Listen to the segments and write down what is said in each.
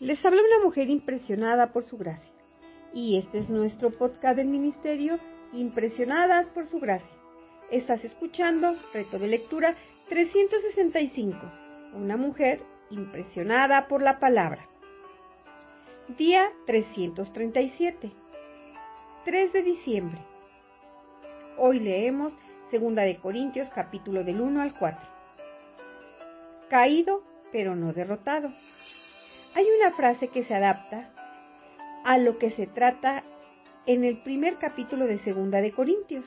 Les habla una mujer impresionada por su gracia. Y este es nuestro podcast del ministerio, Impresionadas por su gracia. Estás escuchando Reto de Lectura 365. Una mujer impresionada por la palabra. Día 337. 3 de diciembre. Hoy leemos Segunda de Corintios capítulo del 1 al 4. Caído, pero no derrotado. Hay una frase que se adapta a lo que se trata en el primer capítulo de Segunda de Corintios.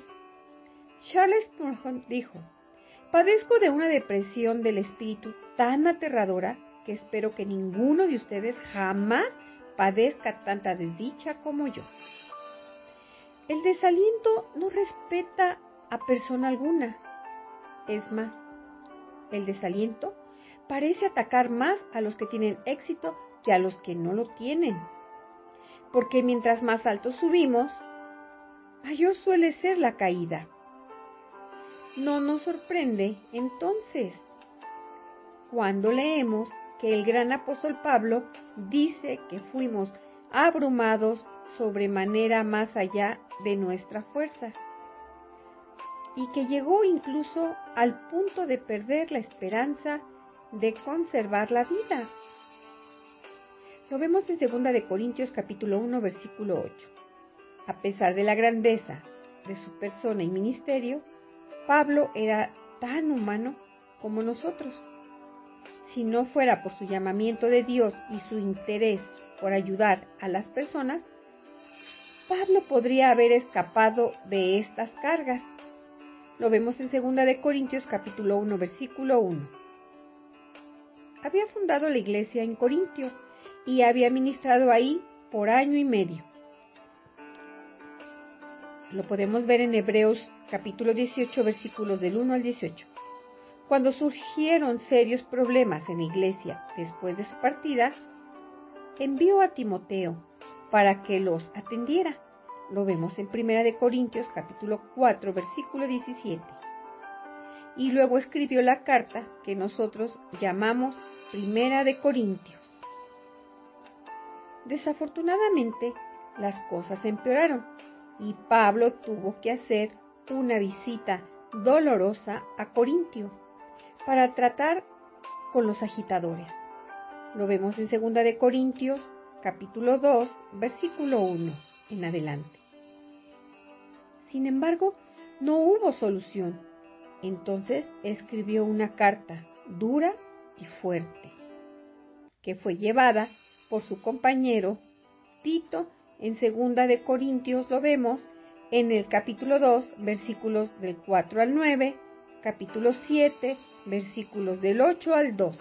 Charles Spurgeon dijo, Padezco de una depresión del espíritu tan aterradora que espero que ninguno de ustedes jamás padezca tanta desdicha como yo. El desaliento no respeta a persona alguna. Es más, el desaliento parece atacar más a los que tienen éxito que a los que no lo tienen. Porque mientras más alto subimos, mayor suele ser la caída. No nos sorprende entonces cuando leemos que el gran apóstol Pablo dice que fuimos abrumados sobremanera más allá de nuestra fuerza y que llegó incluso al punto de perder la esperanza de conservar la vida. Lo vemos en 2 de Corintios capítulo 1 versículo 8. A pesar de la grandeza de su persona y ministerio, Pablo era tan humano como nosotros. Si no fuera por su llamamiento de Dios y su interés por ayudar a las personas, Pablo podría haber escapado de estas cargas. Lo vemos en 2 de Corintios capítulo 1 versículo 1 había fundado la iglesia en Corintio y había ministrado ahí por año y medio. Lo podemos ver en Hebreos capítulo 18 versículos del 1 al 18. Cuando surgieron serios problemas en la iglesia después de su partida, envió a Timoteo para que los atendiera. Lo vemos en Primera de Corintios capítulo 4 versículo 17 y luego escribió la carta que nosotros llamamos Primera de Corintios. Desafortunadamente, las cosas empeoraron y Pablo tuvo que hacer una visita dolorosa a Corintio para tratar con los agitadores. Lo vemos en Segunda de Corintios, capítulo 2, versículo 1 en adelante. Sin embargo, no hubo solución entonces escribió una carta dura y fuerte, que fue llevada por su compañero Tito en segunda de Corintios lo vemos en el capítulo 2, versículos del 4 al 9, capítulo 7, versículos del 8 al 12.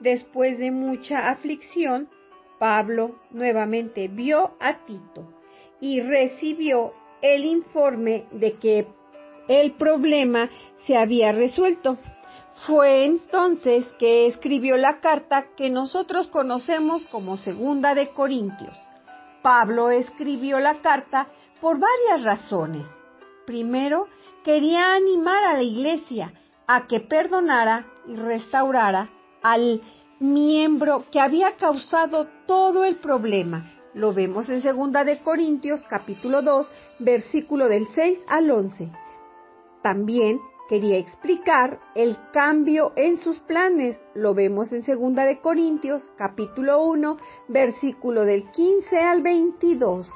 Después de mucha aflicción, Pablo nuevamente vio a Tito y recibió el informe de que el problema se había resuelto. Fue entonces que escribió la carta que nosotros conocemos como Segunda de Corintios. Pablo escribió la carta por varias razones. Primero, quería animar a la iglesia a que perdonara y restaurara al miembro que había causado todo el problema. Lo vemos en Segunda de Corintios capítulo 2, versículo del 6 al 11. También quería explicar el cambio en sus planes. Lo vemos en Segunda de Corintios, capítulo 1, versículo del 15 al 22.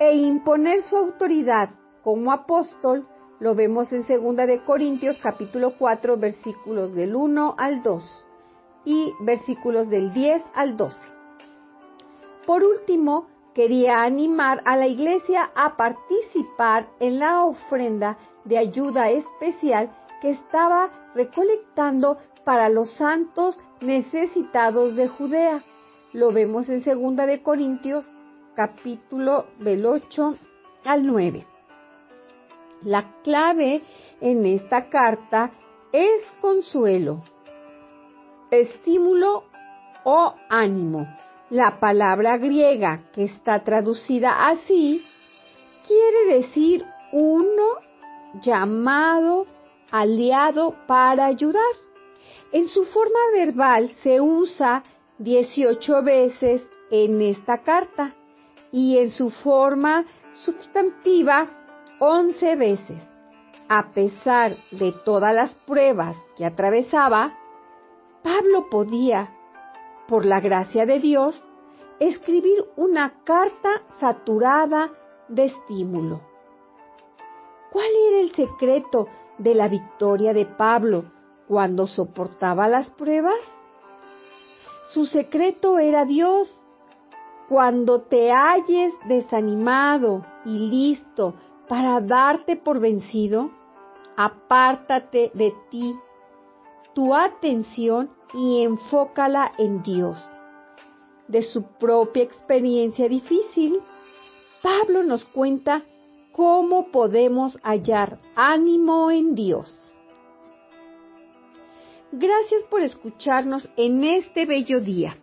E imponer su autoridad como apóstol, lo vemos en Segunda de Corintios, capítulo 4, versículos del 1 al 2 y versículos del 10 al 12. Por último, quería animar a la iglesia a participar en la ofrenda de ayuda especial que estaba recolectando para los santos necesitados de Judea. Lo vemos en segunda de Corintios capítulo del 8 al 9. La clave en esta carta es consuelo, estímulo o ánimo. La palabra griega que está traducida así quiere decir uno llamado aliado para ayudar. En su forma verbal se usa 18 veces en esta carta y en su forma sustantiva 11 veces. A pesar de todas las pruebas que atravesaba, Pablo podía, por la gracia de Dios, escribir una carta saturada de estímulo. ¿Cuál era el secreto de la victoria de Pablo cuando soportaba las pruebas? Su secreto era Dios. Cuando te halles desanimado y listo para darte por vencido, apártate de ti tu atención y enfócala en Dios. De su propia experiencia difícil, Pablo nos cuenta cómo podemos hallar ánimo en Dios. Gracias por escucharnos en este bello día.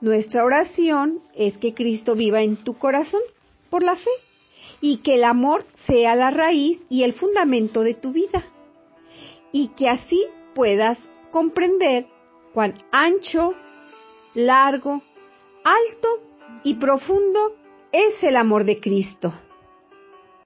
Nuestra oración es que Cristo viva en tu corazón por la fe y que el amor sea la raíz y el fundamento de tu vida y que así puedas comprender cuán ancho, largo, alto y profundo es el amor de Cristo.